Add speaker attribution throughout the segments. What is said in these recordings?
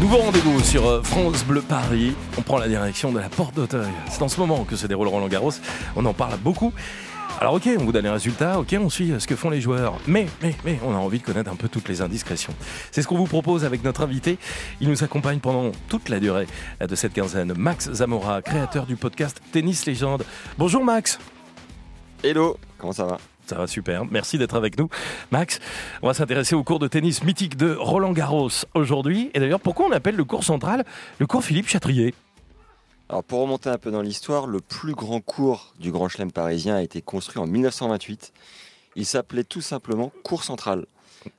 Speaker 1: Nouveau rendez-vous sur euh, France Bleu Paris. On prend la direction de la Porte d'Auteuil. C'est en ce moment que se déroule Roland Garros. On en parle beaucoup. Alors ok, on vous donne les résultats, ok, on suit ce que font les joueurs, mais, mais, mais, on a envie de connaître un peu toutes les indiscrétions. C'est ce qu'on vous propose avec notre invité. Il nous accompagne pendant toute la durée de cette quinzaine. Max Zamora, créateur du podcast Tennis Légende. Bonjour Max.
Speaker 2: Hello, comment ça va?
Speaker 1: Ça va super. Merci d'être avec nous. Max, on va s'intéresser au cours de tennis mythique de Roland Garros aujourd'hui. Et d'ailleurs, pourquoi on appelle le cours central le cours Philippe Chatrier?
Speaker 2: Alors pour remonter un peu dans l'histoire, le plus grand cours du Grand Chelem parisien a été construit en 1928. Il s'appelait tout simplement Cours Central.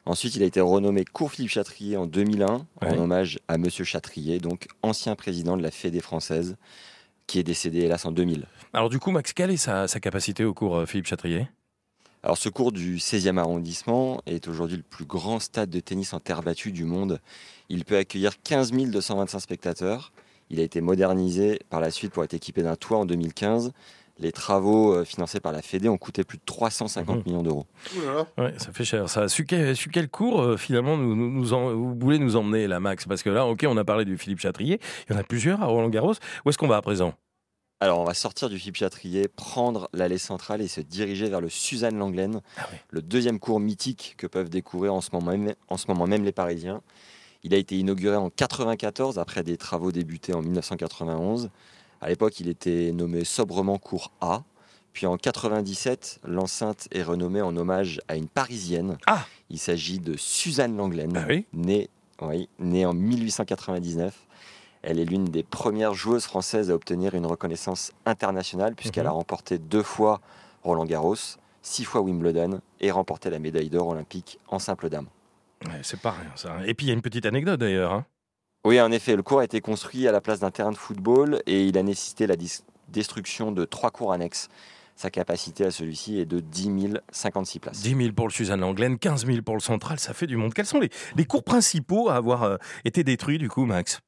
Speaker 2: Ensuite, il a été renommé Cours Philippe Chatrier en 2001, en hommage à Monsieur Chatrier, donc ancien président de la Fédé française, qui est décédé hélas en 2000.
Speaker 1: Alors du coup, Max, quelle est sa, capacité au cours euh, Philippe Chatrier?
Speaker 2: Alors ce cours du 16e arrondissement est aujourd'hui le plus grand stade de tennis en terre battue du monde. Il peut accueillir 15 225 spectateurs. Il a été modernisé par la suite pour être équipé d'un toit en 2015. Les travaux euh, financés par la Fédé ont coûté plus de 350 mmh. millions d'euros.
Speaker 1: Ouais, ça fait cher. Ça, su, quel, quel cours euh, finalement nous, nous, vous voulez nous emmener là, Max? Parce que là, ok, on a parlé du Philippe Chatrier. Il y en a plusieurs à Roland Garros. Où est-ce qu'on va à présent?
Speaker 2: Alors, on va sortir du Philippe Chatrier, prendre l'allée centrale et se diriger vers le Suzanne Langlaine, ah le deuxième cours mythique que peuvent découvrir en ce moment même, en ce moment même les Parisiens. Il a été inauguré en 1994 après des travaux débutés en 1991. À l'époque, il était nommé sobrement cours A. Puis en 97, l'enceinte est renommée en hommage à une Parisienne.
Speaker 1: Ah
Speaker 2: Il s'agit de Suzanne Langlaine,
Speaker 1: ah
Speaker 2: née, née en 1899. Elle est l'une des premières joueuses françaises à obtenir une reconnaissance internationale puisqu'elle mhm. a remporté deux fois Roland Garros, six fois Wimbledon et remporté la médaille d'or olympique en simple dame.
Speaker 1: c'est pas rien ça. Et puis il y a une petite anecdote d'ailleurs. Hein.
Speaker 2: Oui, en effet, le cours a été construit à la place d'un terrain de football et il a nécessité la destruction de trois cours annexes. Sa capacité à celui-ci est de 10 056 places.
Speaker 1: 10 000 pour le Suzanne Langlaine, 15 000 pour le Central, ça fait du monde. Quels sont les, les cours principaux à avoir euh, été détruits du coup, Max?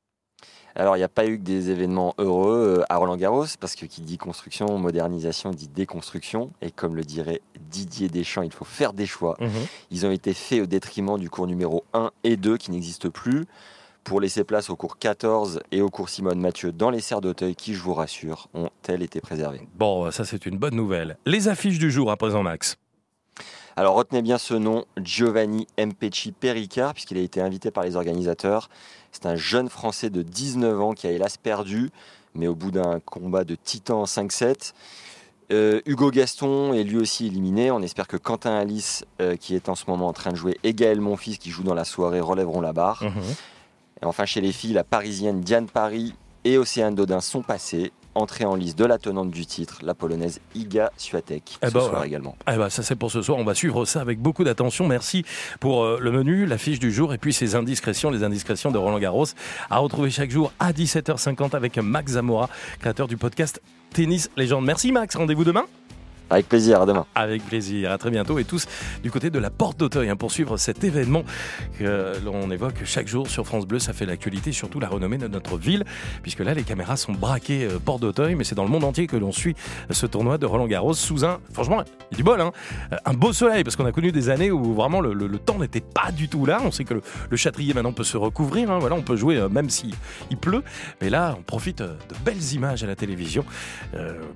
Speaker 2: Alors, il n'y a pas eu que des événements heureux euh, à Roland Garros, parce que qui dit construction, modernisation, dit déconstruction. Et comme le dirait Didier Deschamps, il faut faire des choix. Mhm. Ils ont été faits au détriment du cours numéro 1 et 2 qui n'existent plus pour laisser place au cours 14 et au cours Simone Mathieu dans les serres d'Auteuil qui, je vous rassure, ont-elles été préservées.
Speaker 1: Bon, ça c'est une bonne nouvelle. Les affiches du jour à présent, Max.
Speaker 2: Alors retenez bien ce nom, Giovanni Mpecci Pericard, puisqu'il a été invité par les organisateurs. C'est un jeune Français de 19 ans qui a hélas perdu, mais au bout d'un combat de titan en 5-7. Euh, Hugo Gaston est lui aussi éliminé. On espère que Quentin Alice, euh, qui est en ce moment en train de jouer, et Gaël Monfils, qui joue dans la soirée, relèveront la barre. Mhm. Et enfin, chez les filles, la parisienne Diane Paris et Océane Dodin sont passées entrée en liste de la tenante du titre, la polonaise Iga Swiatek,
Speaker 1: eh
Speaker 2: ce
Speaker 1: ben
Speaker 2: soir également.
Speaker 1: Eh ben ça c'est pour ce soir, on va suivre ça avec beaucoup d'attention. Merci pour euh, le menu, la fiche du jour et puis ces indiscrétions, les indiscrétions de Roland Garros à retrouver chaque jour à 17h50 avec Max Zamora, créateur du podcast Tennis Légende. Merci Max, rendez-vous demain.
Speaker 2: Avec plaisir, à demain.
Speaker 1: Avec plaisir, à très bientôt et tous du côté de la Porte d'Auteuil hein, pour suivre cet événement que l'on évoque chaque jour sur France Bleu. Ça fait l'actualité, surtout la renommée de notre ville, puisque là les caméras sont braquées euh, Porte d'Auteuil, mais c'est dans le monde entier que l'on suit ce tournoi de Roland Garros sous un, franchement, il du bol, hein, un beau soleil, parce qu'on a connu des années où vraiment le, temps n'était pas du tout là. On sait que le, le châtrier maintenant peut se recouvrir, hein, voilà, on peut jouer euh, même s'il il pleut, mais là on profite euh, de belles images à la télévision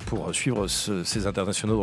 Speaker 1: pour suivre ces internationaux